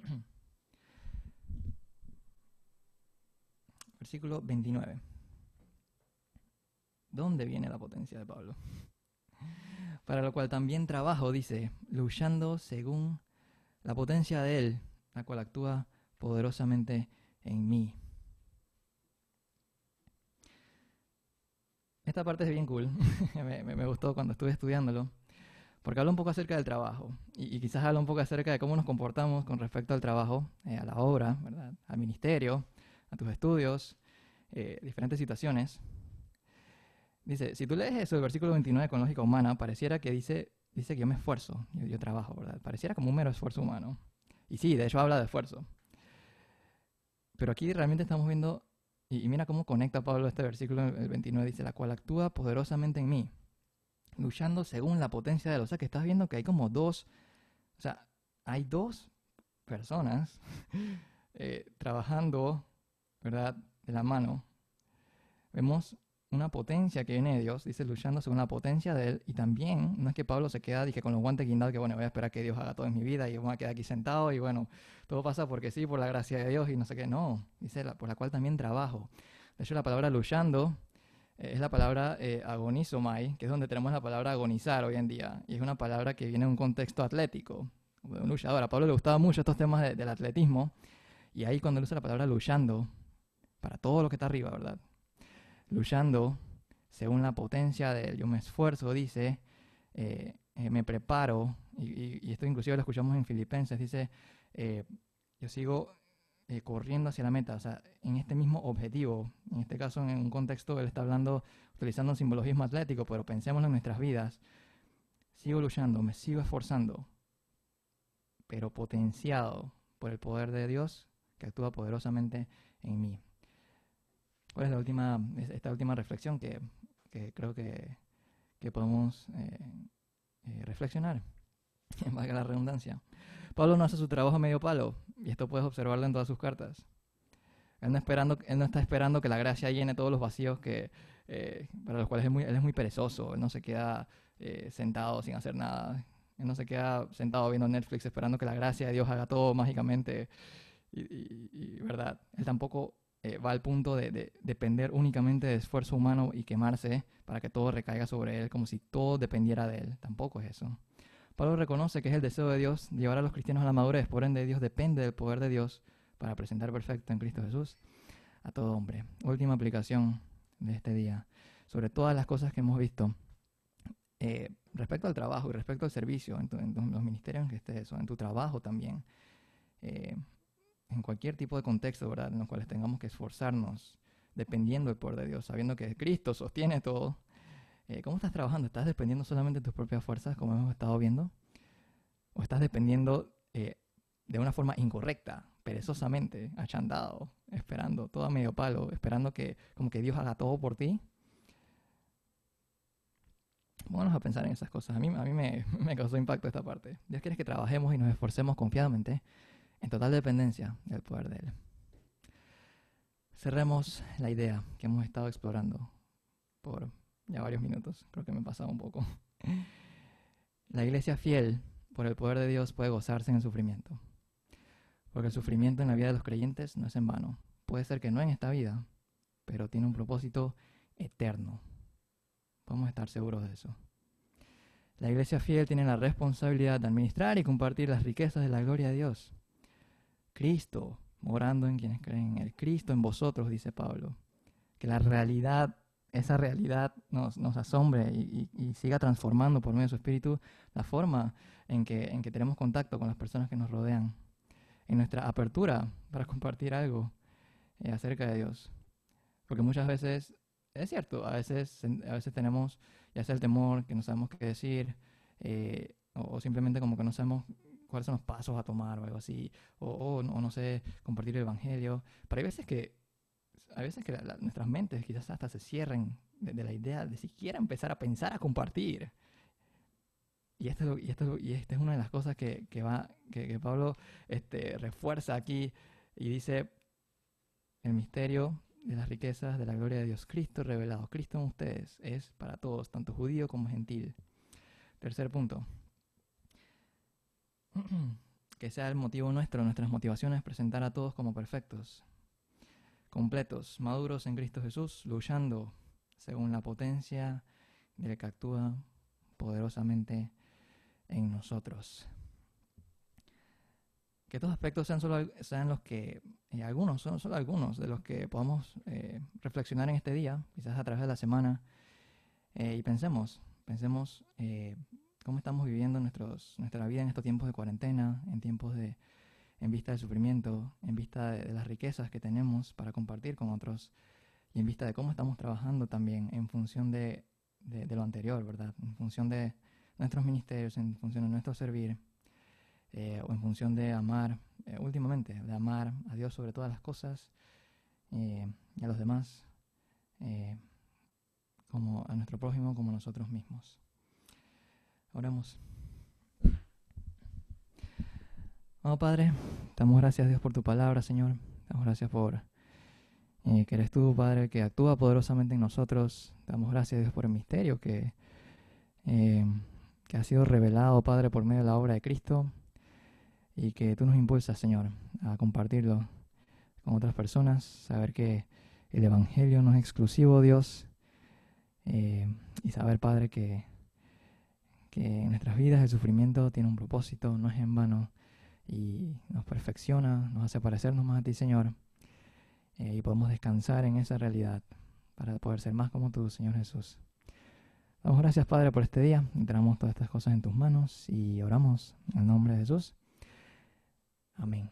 Versículo 29. ¿Dónde viene la potencia de Pablo? Para lo cual también trabajo, dice, luchando según la potencia de Él, la cual actúa poderosamente en mí. Esta parte es bien cool, me, gustó cuando estuve estudiándolo, porque habla un poco acerca del trabajo y, quizás habla un poco acerca de cómo nos comportamos con respecto al trabajo, eh, a la obra, ¿verdad? al ministerio, a tus estudios, eh, diferentes situaciones. Dice, si tú lees eso, el versículo 29 con lógica humana, pareciera que dice, dice que yo me esfuerzo, yo, yo trabajo, ¿verdad? Pareciera como un mero esfuerzo humano. Y sí, de hecho habla de esfuerzo. Pero aquí realmente estamos viendo y, mira cómo conecta Pablo este versículo, el 29 dice, la cual actúa poderosamente en mí, luchando según la potencia de él. O sea que estás viendo que hay como dos, o sea, hay dos personas eh, trabajando, ¿verdad? De la mano. Vemos una potencia que viene de Dios, dice luchando según la potencia de Él, y también no es que Pablo se queda dije, con los guantes guindados, que bueno, voy a esperar que Dios haga todo en mi vida y yo voy a quedar aquí sentado y bueno, todo pasa porque sí, por la gracia de Dios y no sé qué, no, dice la, por la cual también trabajo. De hecho, la palabra luchando eh, es la palabra eh, agonizomai, que es donde tenemos la palabra agonizar hoy en día, y es una palabra que viene en un contexto atlético, de un luchador. A Pablo le gustaban mucho estos temas del atletismo, y ahí cuando él usa la palabra luchando, para todo lo que está arriba, ¿verdad? Luchando según la potencia de. Yo me esfuerzo, dice, eh, eh, me preparo, y, esto inclusive lo escuchamos en Filipenses, dice, eh, yo sigo corriendo hacia la meta, o sea, en este mismo objetivo. En este caso, en un contexto, él está hablando, utilizando un simbologismo atlético, pero pensémoslo en nuestras vidas. Sigo luchando, me sigo esforzando, pero potenciado por el poder de Dios que actúa poderosamente en mí. ¿Cuál es la última, esta última reflexión que, creo que, podemos eh, eh, reflexionar? Valga la redundancia. Pablo no hace su trabajo a medio palo, y esto puedes observarlo en todas sus cartas. Él no, esperando, él no está esperando que la gracia llene todos los vacíos que, eh, para los cuales es muy, él es muy perezoso. Él no se queda eh, sentado sin hacer nada. Él no se queda sentado viendo Netflix esperando que la gracia de Dios haga todo mágicamente. Y, verdad, él tampoco eh, va al punto de, depender únicamente de esfuerzo humano y quemarse para que todo recaiga sobre él como si todo dependiera de él. Tampoco es eso. Pablo reconoce que es el deseo de Dios llevar a los cristianos a la madurez. Por ende, Dios depende del poder de Dios para presentar perfecto en Cristo Jesús a todo hombre. Última aplicación de este día, sobre todas las cosas que hemos visto eh, respecto al trabajo y respecto al servicio, en, los ministerios en que estés eso, en tu trabajo también, eh, en cualquier tipo de contexto, ¿verdad? En los cuales tengamos que esforzarnos dependiendo del poder de Dios, sabiendo que Cristo sostiene todo. Eh, ¿Cómo estás trabajando? ¿Estás dependiendo solamente de tus propias fuerzas, como hemos estado viendo? ¿O estás dependiendo de una forma incorrecta, perezosamente, achandado, esperando, todo a medio palo, esperando que como que Dios haga todo por ti. Vamos a pensar en esas cosas. A mí, a mí me, me causó impacto esta parte. Dios quiere que trabajemos y nos esforcemos confiadamente en total dependencia del poder de Él. Cerremos la idea que hemos estado explorando por ya varios minutos. Creo que me he pasado un poco. La iglesia fiel por el poder de Dios puede gozarse en el sufrimiento. Porque el sufrimiento en la vida de los creyentes no es en vano. Puede ser que no en esta vida, pero tiene un propósito eterno. Podemos estar seguros de eso. La iglesia fiel tiene la responsabilidad de administrar y compartir las riquezas de la gloria de Dios. Cristo, morando en quienes creen en Él. Cristo en vosotros, dice Pablo. Que la realidad, esa realidad nos, asombre y, siga transformando por medio de su Espíritu la forma en que, en que tenemos contacto con las personas que nos rodean en nuestra apertura para compartir algo eh, acerca de Dios. Porque muchas veces, es cierto, a veces, a veces tenemos ya sea el temor, que no sabemos qué decir, eh, o, simplemente como que no sabemos cuáles son los pasos a tomar o algo así, o, no, sé, compartir el Evangelio. Pero hay veces que, hay veces que nuestras mentes quizás hasta se cierren de, de la idea de siquiera empezar a pensar a compartir. Y esto, y, esto, y esta es una de las cosas que, que va, que, Pablo este, refuerza aquí y dice, el misterio de las riquezas de la gloria de Dios, Cristo revelado, Cristo en ustedes, es para todos, tanto judío como gentil. Tercer punto, que sea el motivo nuestro, nuestras motivaciones, presentar a todos como perfectos, completos, maduros en Cristo Jesús, luchando según la potencia del que actúa poderosamente en nosotros. Que estos aspectos sean, solo, sean los que, eh, algunos, son solo algunos de los que podamos eh, reflexionar en este día, quizás a través de la semana, eh, y pensemos, pensemos cómo estamos viviendo nuestra vida en estos tiempos de cuarentena, en tiempos de, en vista del sufrimiento, en vista de, las riquezas que tenemos para compartir con otros, y en vista de cómo estamos trabajando también en función de, lo anterior, ¿verdad? En función de, nuestros ministerios, en función de nuestro servir, eh, o en función de amar, eh, últimamente, de amar a Dios sobre todas las cosas eh, y a los demás, como a nuestro prójimo, como a nosotros mismos. Oramos. Oh Padre, damos gracias a Dios por tu palabra, Señor. Damos gracias por que eres tú, Padre, que actúa poderosamente en nosotros. Damos gracias a Dios por el misterio que que ha sido revelado, Padre, por medio de la obra de Cristo y que tú nos impulsas, Señor, a compartirlo con otras personas, saber que el Evangelio no es exclusivo, Dios, eh, y saber, Padre, que, que en nuestras vidas el sufrimiento tiene un propósito, no es en vano, y nos perfecciona, nos hace parecernos más a ti, Señor, eh, y podemos descansar en esa realidad para poder ser más como tú, Señor Jesús. Damos gracias, Padre, por este día. Entramos todas estas cosas en tus manos y oramos en el nombre de Jesús. Amén.